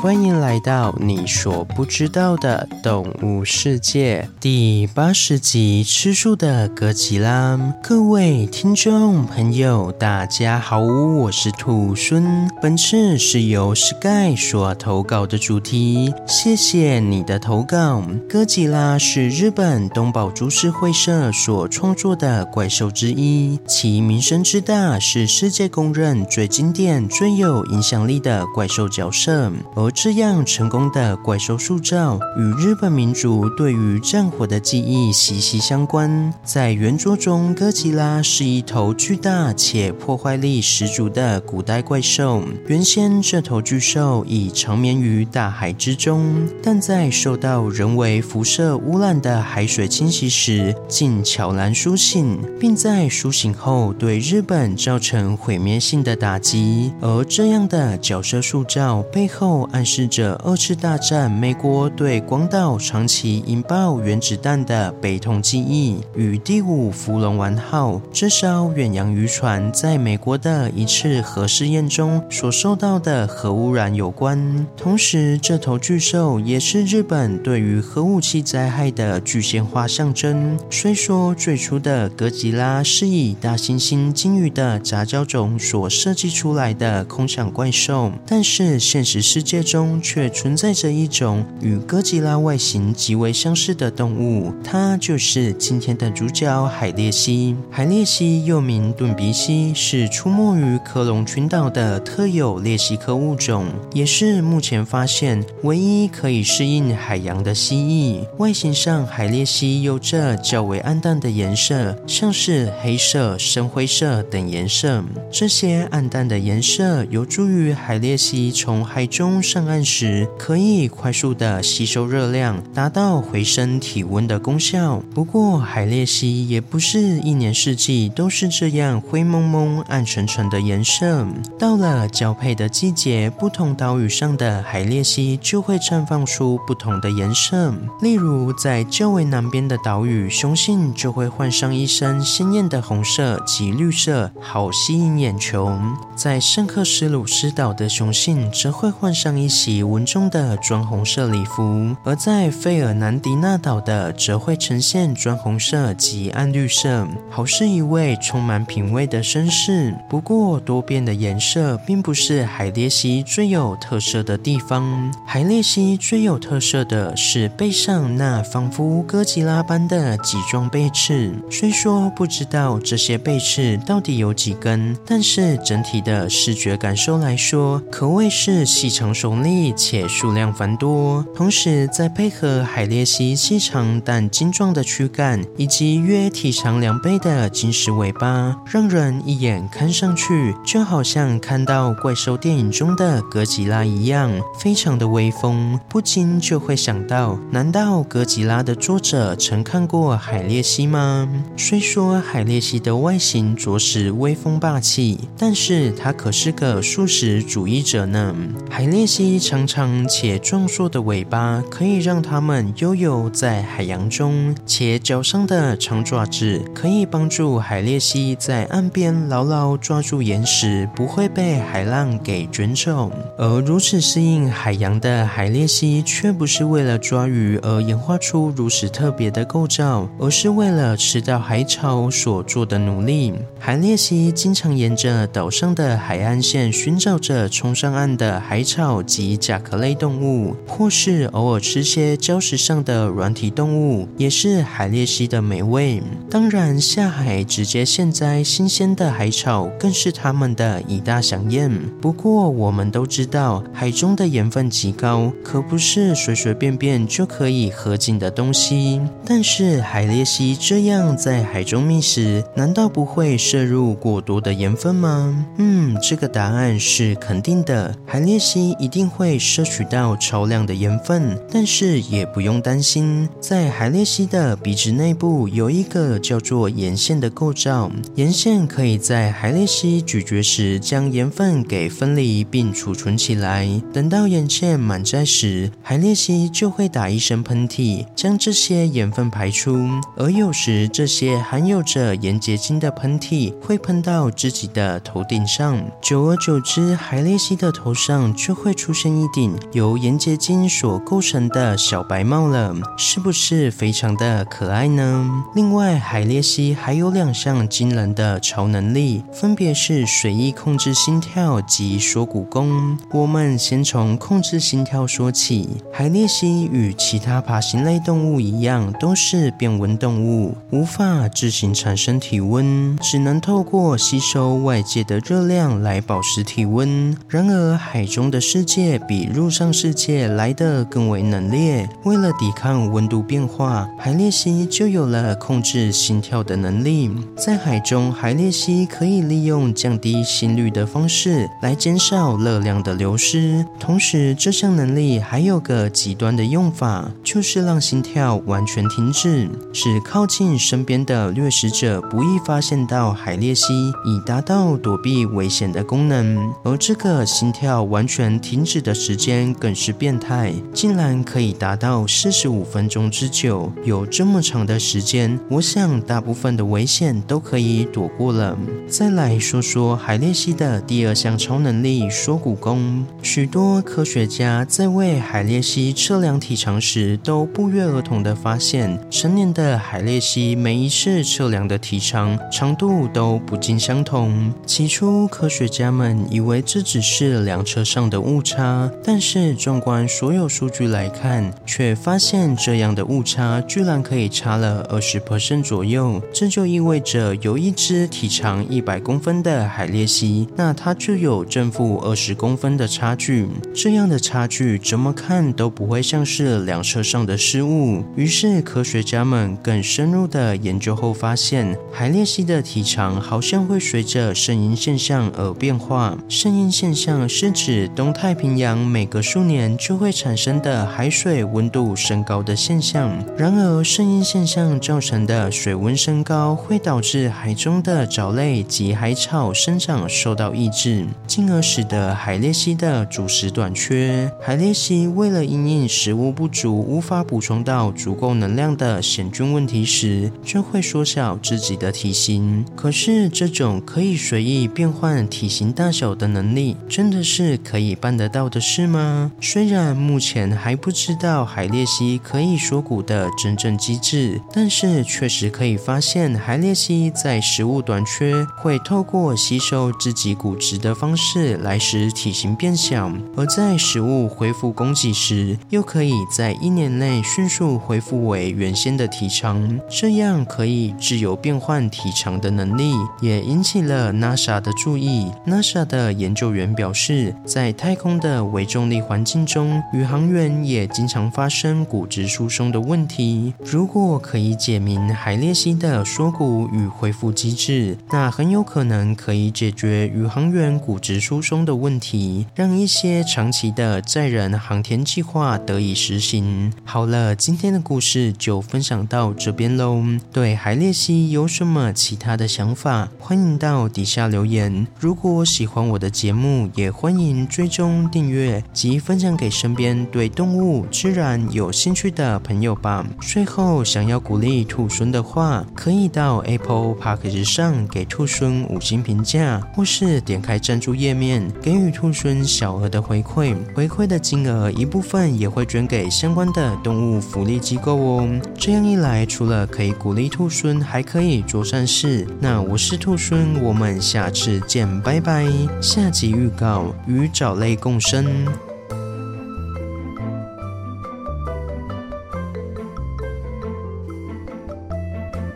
欢迎来到你所不知道的动物世界第八十集：吃素的哥吉拉。各位听众朋友，大家好，我是兔孙。本次是由 Sky 所投稿的主题，谢谢你的投稿。哥吉拉是日本东宝株式会社所创作的怪兽之一，其名声之大，是世界公认最经典、最有影响力的怪兽角色。而这样成功的怪兽塑造，与日本民族对于战火的记忆息息相关。在原作中，哥吉拉是一头巨大且破坏力十足的古代怪兽。原先，这头巨兽已长眠于大海之中，但在受到人为辐射污染的海水侵袭时，竟悄然苏醒，并在苏醒后对日本造成毁灭性的打击。而这样的角色塑造背后，暗示着二次大战美国对广岛长崎引爆原子弹的悲痛记忆，与第五福龙丸号这艘远洋渔船在美国的一次核试验中所受到的核污染有关。同时，这头巨兽也是日本对于核武器灾害的具象化象征。虽说最初的哥吉拉是以大猩猩、鲸鱼的杂交种所设计出来的空想怪兽，但是现实世界中却存在着一种与哥吉拉外形极为相似的动物，它就是今天的主角海鬣蜥。海鬣蜥又名钝鼻蜥，是出没于科隆群岛的特有鬣蜥科物种，也是目前发现唯一可以适应海洋的蜥蜴。外形上，海鬣蜥有着较为暗淡的颜色，像是黑色、深灰色等颜色。这些暗淡的颜色有助于海鬣蜥从海中上。上岸时可以快速的吸收热量，达到回升体温的功效。不过，海鬣蜥也不是一年四季都是这样灰蒙蒙、暗沉沉的颜色。到了交配的季节，不同岛屿上的海鬣蜥就会绽放出不同的颜色。例如，在较为南边的岛屿，雄性就会换上一身鲜艳的红色及绿色，好吸引眼球。在圣克斯鲁斯岛的雄性则会换上一袭稳重的砖红色礼服，而在费尔南迪纳岛的则会呈现砖红色及暗绿色，好似一位充满品味的绅士。不过，多变的颜色并不是海鬣蜥最有特色的地方。海鬣蜥最有特色的是背上那仿佛哥吉拉般的几状背刺。虽说不知道这些背刺到底有几根，但是整体的视觉感受来说，可谓是细长手。力且数量繁多，同时再配合海鬣蜥细长但精壮的躯干，以及约体长两倍的金石尾巴，让人一眼看上去就好像看到怪兽电影中的哥吉拉一样，非常的威风，不禁就会想到：难道哥吉拉的作者曾看过海鬣蜥吗？虽说海鬣蜥的外形着实威风霸气，但是它可是个素食主义者呢。海鬣蜥。长长且壮硕的尾巴可以让它们悠游在海洋中，且脚上的长爪子可以帮助海鬣蜥在岸边牢牢抓住岩石，不会被海浪给卷走。而如此适应海洋的海鬣蜥，却不是为了抓鱼而演化出如此特别的构造，而是为了吃到海草所做的努力。海鬣蜥经常沿着岛上的海岸线寻找着冲上岸的海草。及甲壳类动物，或是偶尔吃些礁石上的软体动物，也是海鬣蜥的美味。当然，下海直接现摘新鲜的海草，更是他们的一大享宴。不过，我们都知道，海中的盐分极高，可不是随随便便就可以喝进的东西。但是，海鬣蜥这样在海中觅食，难道不会摄入过多的盐分吗？嗯，这个答案是肯定的。海鬣蜥一定。定会摄取到超量的盐分，但是也不用担心，在海鬣蜥的鼻子内部有一个叫做盐腺的构造，盐腺可以在海鬣蜥咀嚼时将盐分给分离并储存起来。等到盐腺满载时，海鬣蜥就会打一声喷嚏，将这些盐分排出。而有时这些含有着盐结晶的喷嚏会喷到自己的头顶上，久而久之，海鬣蜥的头上就会出。出现一顶由岩结晶所构成的小白帽了，是不是非常的可爱呢？另外，海鬣蜥还有两项惊人的超能力，分别是随意控制心跳及缩骨功。我们先从控制心跳说起。海鬣蜥与其他爬行类动物一样，都是变温动物，无法自行产生体温，只能透过吸收外界的热量来保持体温。然而，海中的世界比陆上世界来得更为冷冽。为了抵抗温度变化，海鬣蜥就有了控制心跳的能力。在海中，海鬣蜥可以利用降低心率的方式来减少热量的流失。同时，这项能力还有个极端的用法，就是让心跳完全停止，使靠近身边的掠食者不易发现到海鬣蜥，以达到躲避危险的功能。而这个心跳完全停止的时间更是变态，竟然可以达到四十五分钟之久。有这么长的时间，我想大部分的危险都可以躲过了。再来说说海鬣蜥的第二项超能力——缩骨功。许多科学家在为海鬣蜥测量体长时，都不约而同地发现，成年的海鬣蜥每一次测量的体长长度都不尽相同。起初，科学家们以为这只是量车上的误差，差但是纵观所有数据来看，却发现这样的误差居然可以差了二十 percent 左右。这就意味着，有一只体长一百公分的海鬣蜥，那它就有正负二十公分的差距。这样的差距怎么看都不会像是两车上的失误。于是科学家们更深入的研究后发现，海鬣蜥的体长好像会随着圣婴现象而变化。圣婴现象是指东太平洋每隔数年就会产生的海水温度升高的现象。然而，圣婴现象造成的水温升高会导致海中的藻类及海草生长受到抑制，进而使得海鬣蜥的主食短缺。海鬣蜥为了因应食物不足，无法补充到足够能量的险峻问题时，就会缩小自己的体型。可是，这种可以随意变换体型大小的能力，真的是可以办得到的事吗？虽然目前还不知道海鬣蜥可以缩骨的真正机制，但是确实可以发现，海鬣蜥在食物短缺，会透过吸收自己骨质的方式来使体型变小，而在食物恢复供给时，又可以在一年内迅速恢复为原先的体长。这样可以自由变换体长的能力，也引起了 NASA 的注意。NASA 的研究员表示，在太空的微重力环境中，宇航员也经常发生骨质疏松的问题。如果可以解明海鬣蜥的缩骨与恢复机制，那很有可能可以解决宇航员骨质疏松的问题，让一些长期的载人航天计划得以实行。好了，今天的故事就分享到这边喽。对海鬣蜥有什么其他的想法？欢迎到底下留言。如果喜欢我的节目，也欢迎追踪订阅及分享给身边对动物、自然有兴趣的朋友吧。最后，想要鼓励兔孙的话，可以到 Apple Park 上给兔孙五星评价，或是点开赞助页面给予兔孙小额的回馈。回馈的金额一部分也会捐给相关的动物福利机构哦。这样一来，除了可以鼓励兔孙，还可以做善事。那我是兔孙，我们下次见，拜拜。下集预告：与藻类共生。